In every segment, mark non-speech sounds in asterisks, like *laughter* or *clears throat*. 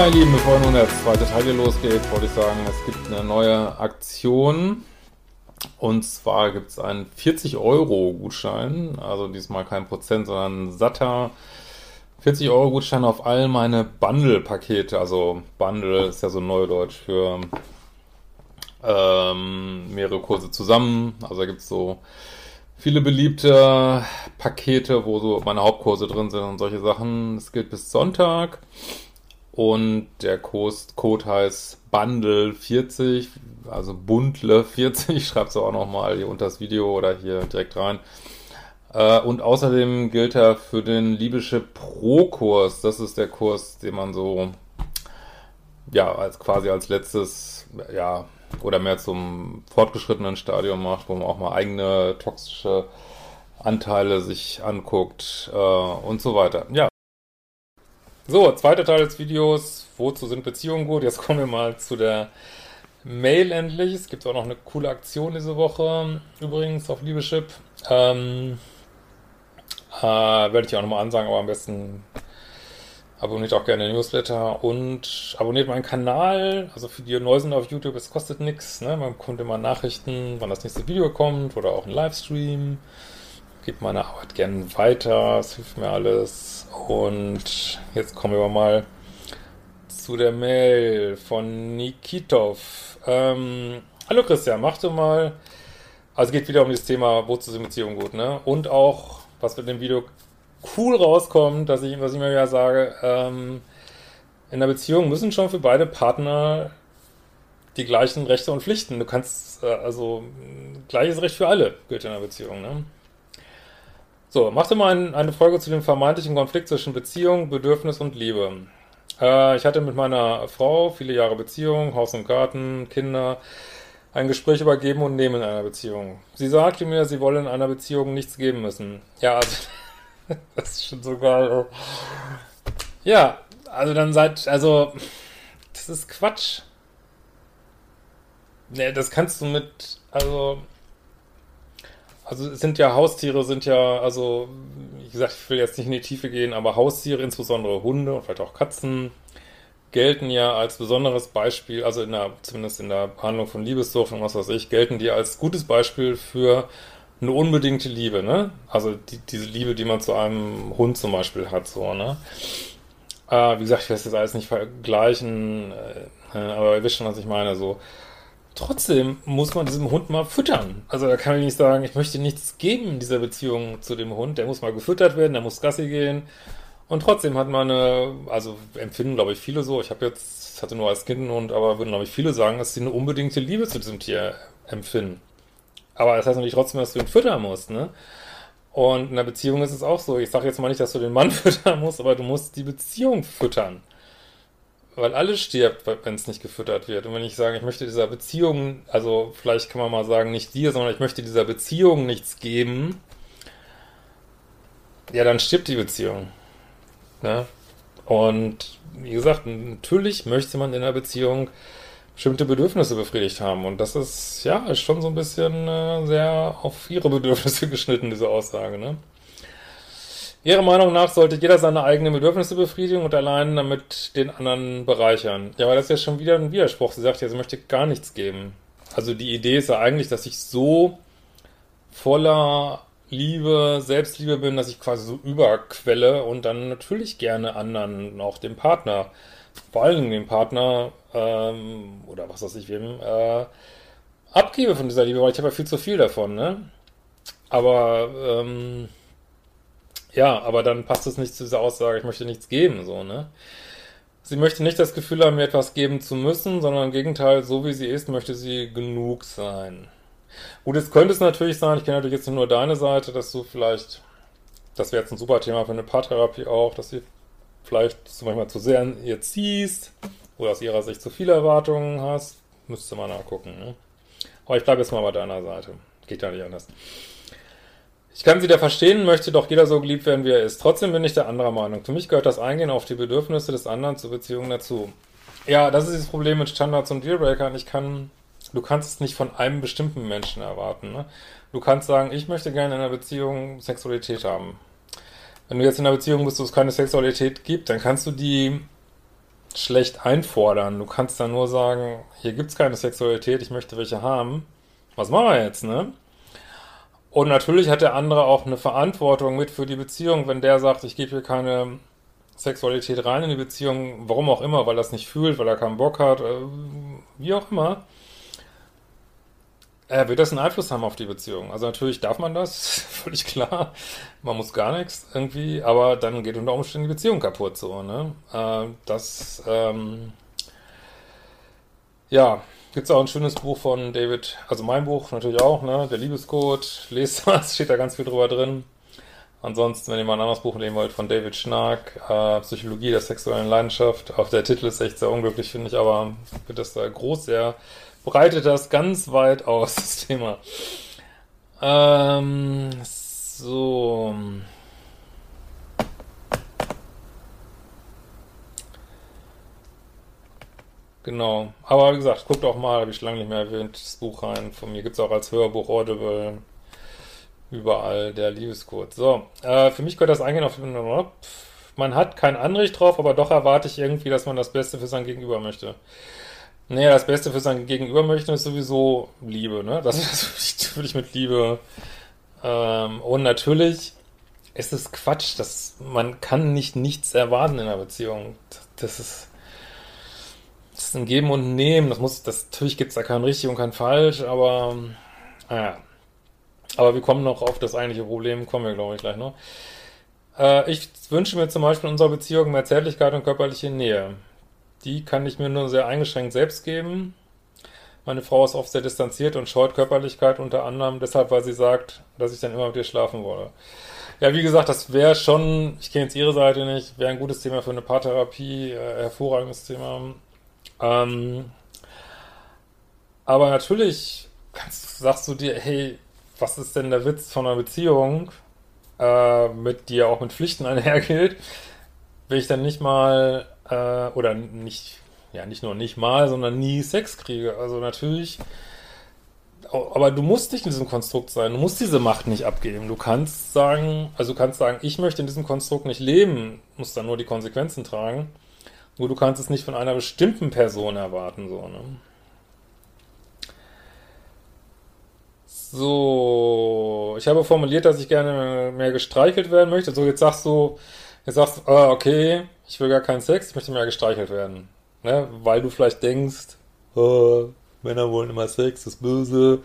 Ja, ihr Lieben, bevor nun der zweite Teil hier losgeht, wollte ich sagen, es gibt eine neue Aktion. Und zwar gibt es einen 40-Euro-Gutschein, also diesmal kein Prozent, sondern satter 40-Euro-Gutschein auf all meine Bundle-Pakete. Also Bundle ist ja so Neudeutsch für ähm, mehrere Kurse zusammen. Also da gibt es so viele beliebte Pakete, wo so meine Hauptkurse drin sind und solche Sachen. Es gilt bis Sonntag. Und der Code heißt Bundle40, also Bundle40. *laughs* Ich schreibe es auch nochmal hier unter das Video oder hier direkt rein. Äh, und außerdem gilt er für den Libysche Pro-Kurs. Das ist der Kurs, den man so, ja, als quasi als letztes, ja, oder mehr zum fortgeschrittenen Stadium macht, wo man auch mal eigene toxische Anteile sich anguckt äh, und so weiter. Ja, so, zweiter Teil des Videos. Wozu sind Beziehungen gut? Jetzt kommen wir mal zu der Mail endlich. Es gibt auch noch eine coole Aktion diese Woche, übrigens auf Liebeschip. Ähm, äh, werde ich auch nochmal ansagen, aber am besten abonniert auch gerne den Newsletter und abonniert meinen Kanal. Also für die neu sind auf YouTube, es kostet nichts. Ne? Man bekommt immer Nachrichten, wann das nächste Video kommt oder auch ein Livestream. Gebt meine Arbeit gerne weiter, es hilft mir alles. Und jetzt kommen wir mal zu der Mail von Nikitov. Ähm, hallo Christian, mach du mal. Also geht wieder um das Thema, wozu sind Beziehungen gut, ne? Und auch, was mit dem Video cool rauskommt, dass ich, was ich immer wieder sage, ähm, in einer Beziehung müssen schon für beide Partner die gleichen Rechte und Pflichten. Du kannst, äh, also, gleiches Recht für alle gilt in einer Beziehung, ne? So, mach dir mal ein, eine Folge zu dem vermeintlichen Konflikt zwischen Beziehung, Bedürfnis und Liebe. Äh, ich hatte mit meiner Frau viele Jahre Beziehung, Haus und Garten, Kinder, ein Gespräch über Geben und Nehmen in einer Beziehung. Sie sagte mir, sie wolle in einer Beziehung nichts geben müssen. Ja, also, *laughs* das ist schon so geil. Ja, also dann seid, also, das ist Quatsch. Ne, das kannst du mit, also, also sind ja Haustiere, sind ja, also wie gesagt, ich will jetzt nicht in die Tiefe gehen, aber Haustiere, insbesondere Hunde und vielleicht auch Katzen, gelten ja als besonderes Beispiel, also in der, zumindest in der Behandlung von Liebessucht und was weiß ich, gelten die als gutes Beispiel für eine unbedingte Liebe, ne? Also die, diese Liebe, die man zu einem Hund zum Beispiel hat, so, ne? Äh, wie gesagt, ich will das jetzt alles nicht vergleichen, äh, aber ihr wisst schon, was ich meine, so Trotzdem muss man diesem Hund mal füttern. Also da kann ich nicht sagen, ich möchte nichts geben in dieser Beziehung zu dem Hund. Der muss mal gefüttert werden, der muss Gassi gehen. Und trotzdem hat man eine, also empfinden glaube ich viele so. Ich habe jetzt, hatte nur als Kind einen Hund, aber würden glaube ich viele sagen, dass sie eine unbedingte Liebe zu diesem Tier empfinden. Aber das heißt natürlich trotzdem, dass du ihn füttern musst, ne? Und in der Beziehung ist es auch so. Ich sage jetzt mal nicht, dass du den Mann *laughs* füttern musst, aber du musst die Beziehung füttern weil alles stirbt, wenn es nicht gefüttert wird. Und wenn ich sage, ich möchte dieser Beziehung, also vielleicht kann man mal sagen, nicht dir, sondern ich möchte dieser Beziehung nichts geben, ja, dann stirbt die Beziehung. Ne? Und wie gesagt, natürlich möchte man in einer Beziehung bestimmte Bedürfnisse befriedigt haben. Und das ist, ja, ist schon so ein bisschen äh, sehr auf ihre Bedürfnisse *laughs* geschnitten, diese Aussage, ne? Ihrer Meinung nach sollte jeder seine eigenen Bedürfnisse befriedigen und allein damit den anderen bereichern. Ja, aber das ist ja schon wieder ein Widerspruch. Sie sagt ja, sie möchte gar nichts geben. Also die Idee ist ja eigentlich, dass ich so voller Liebe, Selbstliebe bin, dass ich quasi so überquelle und dann natürlich gerne anderen, auch dem Partner, vor allen Dingen dem Partner ähm, oder was weiß ich wem, äh, abgebe von dieser Liebe, weil ich habe ja viel zu viel davon, ne? Aber, ähm, ja, aber dann passt es nicht zu dieser Aussage, ich möchte nichts geben, so, ne? Sie möchte nicht das Gefühl haben, mir etwas geben zu müssen, sondern im Gegenteil, so wie sie ist, möchte sie genug sein. Gut, jetzt könnte es natürlich sein, ich kenne natürlich jetzt nur deine Seite, dass du vielleicht, das wäre jetzt ein super Thema für eine Paartherapie auch, dass sie vielleicht du manchmal zu sehr an ihr ziehst oder aus ihrer Sicht zu viele Erwartungen hast. Müsste man nachgucken. Ne? Aber ich bleibe jetzt mal bei deiner Seite. Geht ja nicht anders. Ich kann sie da verstehen, möchte doch jeder so geliebt werden, wie er ist. Trotzdem bin ich der anderer Meinung. Für mich gehört das Eingehen auf die Bedürfnisse des anderen zur Beziehung dazu. Ja, das ist das Problem mit Standards und Dealbreakern. Ich kann, du kannst es nicht von einem bestimmten Menschen erwarten. Ne? Du kannst sagen, ich möchte gerne in einer Beziehung Sexualität haben. Wenn du jetzt in einer Beziehung bist, wo es keine Sexualität gibt, dann kannst du die schlecht einfordern. Du kannst dann nur sagen, hier gibt's keine Sexualität, ich möchte welche haben. Was machen wir jetzt, ne? Und natürlich hat der andere auch eine Verantwortung mit für die Beziehung, wenn der sagt, ich gebe hier keine Sexualität rein in die Beziehung, warum auch immer, weil er es nicht fühlt, weil er keinen Bock hat, äh, wie auch immer, äh, wird das einen Einfluss haben auf die Beziehung. Also natürlich darf man das, *laughs* völlig klar. Man muss gar nichts irgendwie, aber dann geht unter Umständen die Beziehung kaputt so, ne? Äh, das, ähm, ja, Gibt es auch ein schönes Buch von David, also mein Buch natürlich auch, ne? Der Liebescode. Lest *laughs* was, steht da ganz viel drüber drin. Ansonsten, wenn ihr mal ein anderes Buch nehmen wollt, von David Schnark, äh, Psychologie der sexuellen Leidenschaft. Auch der Titel ist echt sehr unglücklich, finde ich, aber wird das da groß, sehr breitet das ganz weit aus, *laughs* das Thema. Ähm, so. Genau. Aber wie gesagt, guckt auch mal, habe ich lange nicht mehr erwähnt, das Buch rein. Von mir gibt es auch als Hörbuch Audible. Überall der Liebescode. So, äh, für mich gehört das eingehen auf man hat kein Anrecht drauf, aber doch erwarte ich irgendwie, dass man das Beste für sein Gegenüber möchte. Naja, das Beste für sein Gegenüber möchte ist sowieso Liebe, ne? Das *laughs* ist natürlich mit Liebe. Ähm, und natürlich ist es Quatsch, dass man kann nicht nichts erwarten in einer Beziehung. Das ist das ist ein Geben und Nehmen. Das muss, das, natürlich gibt es da kein richtig und kein falsch, aber naja. Aber wir kommen noch auf das eigentliche Problem, kommen wir, glaube ich, gleich noch. Äh, ich wünsche mir zum Beispiel in unserer Beziehung mehr Zärtlichkeit und körperliche Nähe. Die kann ich mir nur sehr eingeschränkt selbst geben. Meine Frau ist oft sehr distanziert und scheut Körperlichkeit unter anderem deshalb, weil sie sagt, dass ich dann immer mit ihr schlafen wolle. Ja, wie gesagt, das wäre schon, ich kenne jetzt ihre Seite nicht, wäre ein gutes Thema für eine Paartherapie, äh, hervorragendes Thema. Ähm, aber natürlich kannst, sagst du dir, hey, was ist denn der Witz von einer Beziehung, äh, mit die ja auch mit Pflichten *laughs* einhergeht, wenn ich dann nicht mal, äh, oder nicht, ja, nicht nur nicht mal, sondern nie Sex kriege. Also natürlich, aber du musst nicht in diesem Konstrukt sein, du musst diese Macht nicht abgeben. Du kannst sagen, also du kannst sagen, ich möchte in diesem Konstrukt nicht leben, musst dann nur die Konsequenzen tragen. Nur du kannst es nicht von einer bestimmten Person erwarten, so, ne? So, ich habe formuliert, dass ich gerne mehr gestreichelt werden möchte. So, jetzt sagst du, jetzt sagst du, ah, okay, ich will gar keinen Sex, ich möchte mehr gestreichelt werden. Ne? Weil du vielleicht denkst, oh, Männer wollen immer Sex, das ist böse.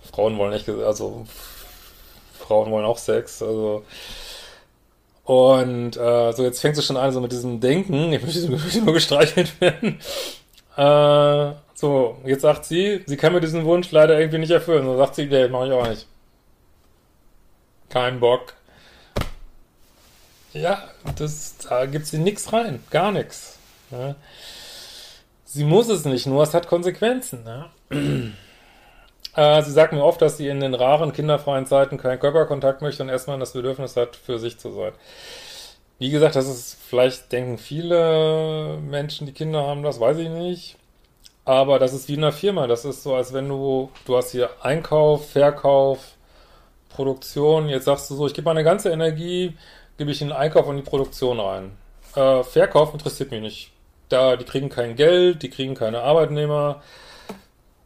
Frauen wollen nicht, also Frauen wollen auch Sex, also und äh, so, jetzt fängst du schon an, so mit diesem Denken, *laughs* ich möchte, möchte nur gestreichelt werden. Äh, so, jetzt sagt sie, sie kann mir diesen Wunsch leider irgendwie nicht erfüllen. So sagt sie, nee, mach ich auch nicht. Kein Bock. Ja, das, da gibt sie nix rein. Gar nichts. Ne? Sie muss es nicht, nur es hat Konsequenzen. Ne? *clears throat* Äh, sie sagt mir oft, dass sie in den raren, kinderfreien Zeiten keinen Körperkontakt möchte und erstmal das Bedürfnis hat, für sich zu sein. Wie gesagt, das ist, vielleicht denken viele Menschen, die Kinder haben, das weiß ich nicht. Aber das ist wie in einer Firma. Das ist so, als wenn du, du hast hier Einkauf, Verkauf, Produktion. Jetzt sagst du so, ich gebe meine ganze Energie, gebe ich in den Einkauf und die Produktion rein. Äh, Verkauf interessiert mich nicht. Da, die kriegen kein Geld, die kriegen keine Arbeitnehmer.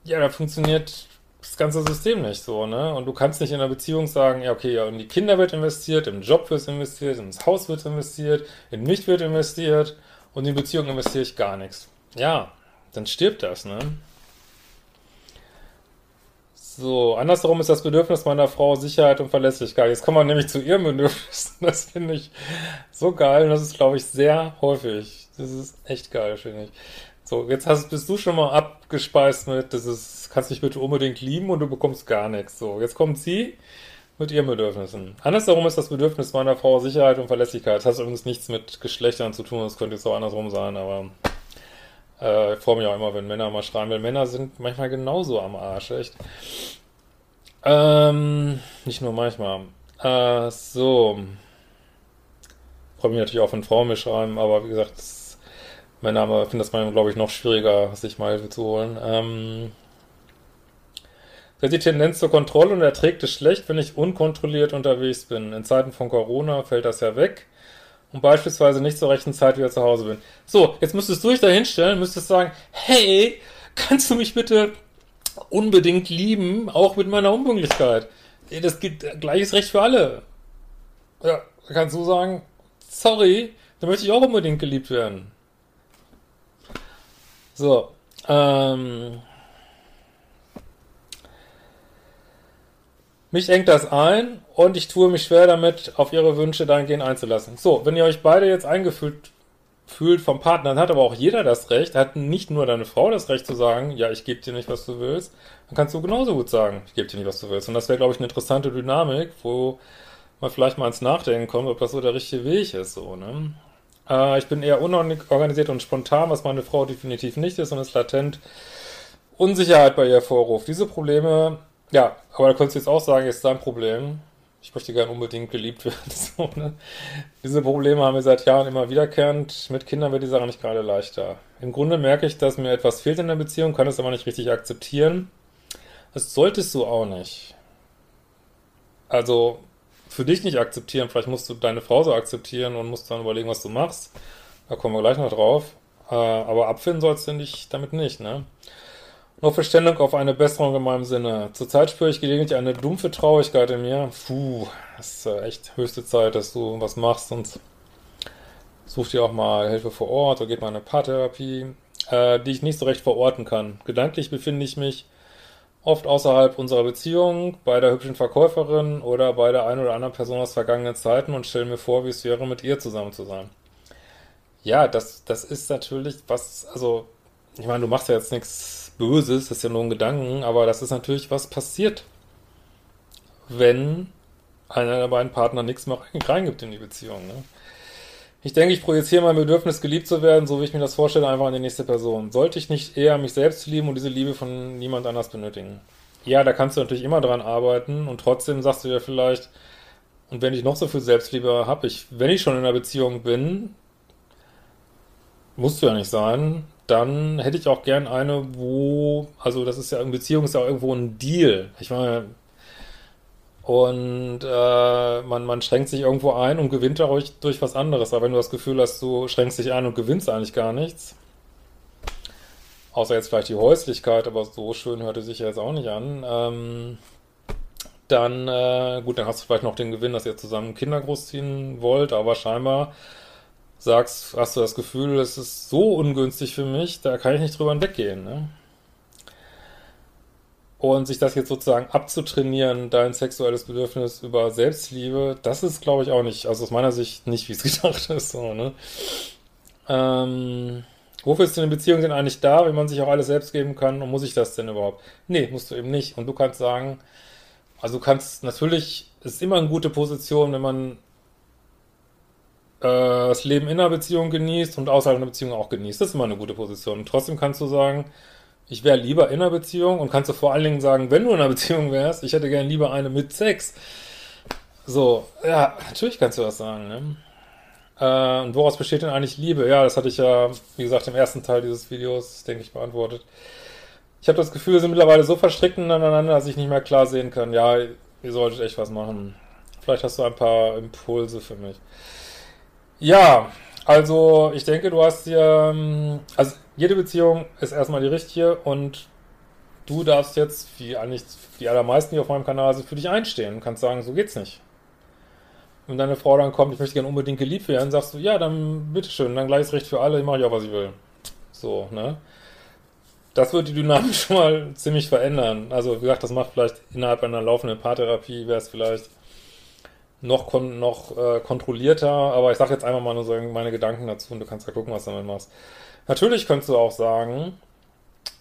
Ja, da funktioniert das ganze System nicht so, ne? Und du kannst nicht in einer Beziehung sagen, ja, okay, ja, in die Kinder wird investiert, im Job wird investiert, ins Haus wird investiert, in mich wird investiert und in Beziehung investiere ich gar nichts. Ja, dann stirbt das, ne? So, andersherum ist das Bedürfnis meiner Frau Sicherheit und Verlässlichkeit. Jetzt kommen wir nämlich zu ihrem Bedürfnis. *laughs* Das finde ich so geil und das ist, glaube ich, sehr häufig. Das ist echt geil, finde ich. So, jetzt hast, bist du schon mal abgespeist mit, das ist, kannst dich bitte unbedingt lieben und du bekommst gar nichts. So, jetzt kommt sie mit ihren Bedürfnissen. Andersherum ist das Bedürfnis meiner Frau Sicherheit und Verlässlichkeit. Das hat übrigens nichts mit Geschlechtern zu tun, das könnte jetzt auch andersrum sein, aber äh, ich freue mich auch immer, wenn Männer mal schreiben, weil Männer sind manchmal genauso am Arsch, echt. Ähm, nicht nur manchmal. Äh, so. Freue mich natürlich auch, wenn Frauen mir schreiben, aber wie gesagt, das, Männer finden das manchmal, glaube ich, noch schwieriger, sich mal Hilfe zu holen. Ähm, Sie hat die Tendenz zur Kontrolle und erträgt es schlecht, wenn ich unkontrolliert unterwegs bin. In Zeiten von Corona fällt das ja weg und beispielsweise nicht zur rechten Zeit wieder zu Hause bin. So, jetzt müsstest du dich da hinstellen, müsstest sagen, hey, kannst du mich bitte unbedingt lieben, auch mit meiner Unpünktlichkeit? Das gibt gleiches Recht für alle. Ja, kannst du sagen, sorry, da möchte ich auch unbedingt geliebt werden. So, ähm, Mich engt das ein und ich tue mich schwer damit, auf ihre Wünsche dahingehend einzulassen. So, wenn ihr euch beide jetzt eingefühlt fühlt vom Partner, dann hat aber auch jeder das Recht, hat nicht nur deine Frau das Recht zu sagen, ja, ich gebe dir nicht, was du willst, dann kannst du genauso gut sagen, ich gebe dir nicht, was du willst. Und das wäre, glaube ich, eine interessante Dynamik, wo man vielleicht mal ins Nachdenken kommt, ob das so der richtige Weg ist, so, ne? Äh, ich bin eher unorganisiert und spontan, was meine Frau definitiv nicht ist und ist latent Unsicherheit bei ihr hervorruft. Diese Probleme ja, aber da könntest du jetzt auch sagen, ist dein Problem. Ich möchte gern unbedingt geliebt *laughs* werden. So, ne? Diese Probleme haben wir seit Jahren immer wiederkehrend. Mit Kindern wird die Sache nicht gerade leichter. Im Grunde merke ich, dass mir etwas fehlt in der Beziehung, kann es aber nicht richtig akzeptieren. Das solltest du auch nicht. Also, für dich nicht akzeptieren. Vielleicht musst du deine Frau so akzeptieren und musst dann überlegen, was du machst. Da kommen wir gleich noch drauf. Äh, aber abfinden sollst du dich damit nicht, ne? Nur Verständung auf eine Besserung in meinem Sinne. Zurzeit spüre ich gelegentlich eine dumpfe Traurigkeit in mir. Puh, es ist echt höchste Zeit, dass du was machst und such dir auch mal Hilfe vor Ort oder geht mal eine Paartherapie, äh, die ich nicht so recht verorten kann. Gedanklich befinde ich mich oft außerhalb unserer Beziehung, bei der hübschen Verkäuferin oder bei der einen oder anderen Person aus vergangenen Zeiten und stelle mir vor, wie es wäre, mit ihr zusammen zu sein. Ja, das, das ist natürlich was, also, ich meine, du machst ja jetzt nichts Böses, das ist ja nur ein Gedanken, aber das ist natürlich, was passiert, wenn einer der beiden Partner nichts mehr reingibt in die Beziehung. Ne? Ich denke, ich projiziere mein Bedürfnis, geliebt zu werden, so wie ich mir das vorstelle, einfach an die nächste Person. Sollte ich nicht eher mich selbst lieben und diese Liebe von niemand anders benötigen? Ja, da kannst du natürlich immer dran arbeiten und trotzdem sagst du dir vielleicht, und wenn ich noch so viel Selbstliebe habe, ich, wenn ich schon in einer Beziehung bin, musst du ja nicht sein, dann hätte ich auch gern eine, wo, also das ist ja in Beziehung ist ja irgendwo ein Deal. Ich meine, und äh, man, man schränkt sich irgendwo ein und gewinnt dadurch durch was anderes. Aber wenn du das Gefühl hast, du schränkst dich ein und gewinnst eigentlich gar nichts, außer jetzt vielleicht die Häuslichkeit, aber so schön hörte sich ja jetzt auch nicht an, ähm, dann, äh, gut, dann hast du vielleicht noch den Gewinn, dass ihr zusammen Kinder großziehen wollt, aber scheinbar sagst, hast du das Gefühl, es ist so ungünstig für mich, da kann ich nicht drüber hinweggehen. Ne? Und sich das jetzt sozusagen abzutrainieren, dein sexuelles Bedürfnis über Selbstliebe, das ist, glaube ich, auch nicht, also aus meiner Sicht nicht, wie es *laughs* gedacht ist. So, ne? ähm, wofür ist denn eine Beziehung denn eigentlich da, wenn man sich auch alles selbst geben kann und muss ich das denn überhaupt? Nee, musst du eben nicht. Und du kannst sagen, also du kannst natürlich, ist immer eine gute Position, wenn man äh, das Leben in einer Beziehung genießt und außerhalb einer Beziehung auch genießt. Das ist immer eine gute Position. Und trotzdem kannst du sagen, ich wäre lieber in einer Beziehung und kannst du vor allen Dingen sagen, wenn du in einer Beziehung wärst, ich hätte gern lieber eine mit Sex. So, ja, natürlich kannst du das sagen, ne? Äh, und woraus besteht denn eigentlich Liebe? Ja, das hatte ich ja, wie gesagt, im ersten Teil dieses Videos, denke ich, beantwortet. Ich habe das Gefühl, wir sind mittlerweile so verstrickt ineinander, dass ich nicht mehr klar sehen kann, ja, ihr solltet echt was machen. Vielleicht hast du ein paar Impulse für mich. Ja, also ich denke, du hast dir, ähm, also jede Beziehung ist erstmal die richtige und du darfst jetzt, wie eigentlich die allermeisten, die auf meinem Kanal sind, für dich einstehen und kannst sagen, so geht's nicht. Wenn deine Frau dann kommt, ich möchte gerne unbedingt geliebt werden, sagst du, ja, dann bitteschön, dann gleiches Recht für alle, ich mache ja, was ich will. So, ne? das wird die Dynamik *laughs* schon mal ziemlich verändern. Also wie gesagt, das macht vielleicht innerhalb einer laufenden Paartherapie, wäre es vielleicht noch, kon noch äh, kontrollierter, aber ich sage jetzt einfach mal nur so meine Gedanken dazu und du kannst ja gucken, was du damit machst. Natürlich könntest du auch sagen,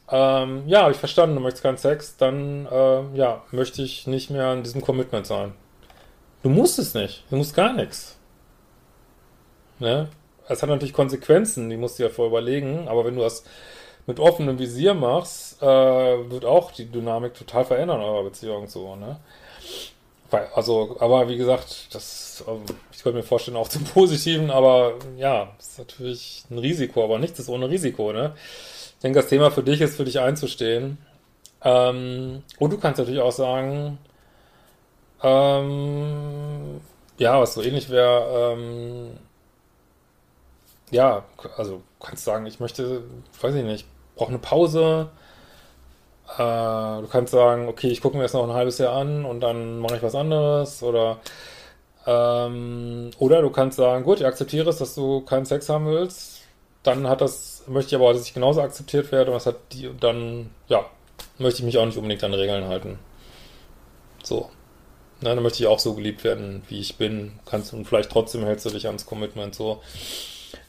ähm, ja, habe ich verstanden, du möchtest keinen Sex, dann äh, ja, möchte ich nicht mehr in diesem Commitment sein. Du musst es nicht, du musst gar nichts. Ne? Es hat natürlich Konsequenzen, die musst du ja vorher überlegen, aber wenn du das mit offenem Visier machst, äh, wird auch die Dynamik total verändern in eurer Beziehung so, ne? Also, aber wie gesagt, das, ähm, ich könnte mir vorstellen, auch zum Positiven, aber ja, ist natürlich ein Risiko, aber nichts ist ohne Risiko, ne? Ich denke, das Thema für dich ist, für dich einzustehen. Ähm, und du kannst natürlich auch sagen, ähm, ja, was so ähnlich wäre, ähm, ja, also kannst sagen, ich möchte, weiß ich nicht, brauche eine Pause. Äh, du kannst sagen, okay, ich gucke mir das noch ein halbes Jahr an und dann mache ich was anderes oder ähm, oder du kannst sagen, gut, ich akzeptiere es, dass du keinen Sex haben willst. Dann hat das, möchte ich aber, dass ich genauso akzeptiert werde und das hat die, dann, ja, möchte ich mich auch nicht unbedingt an Regeln halten. So. Na, dann möchte ich auch so geliebt werden, wie ich bin. Kannst und vielleicht trotzdem hältst du dich ans Commitment so.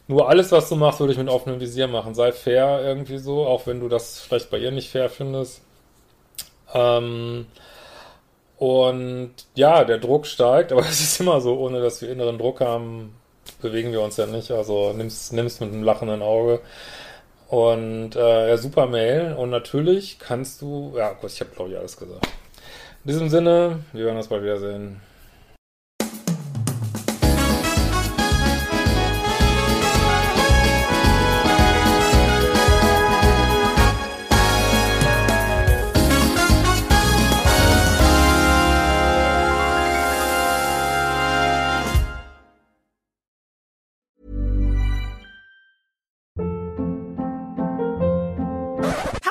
Nur alles, was du machst, würde ich mit offenem Visier machen. Sei fair irgendwie so, auch wenn du das vielleicht bei ihr nicht fair findest. Ähm, und ja, der Druck steigt, *laughs* aber es ist immer so, ohne dass wir inneren Druck haben, bewegen wir uns ja nicht. Also nimm's, nimm's mit einem lachenden Auge. Und äh, ja, super Mail. Und natürlich kannst du, ja gut, ich habe glaube ich alles gesagt. In diesem Sinne, wir werden uns bald wiedersehen.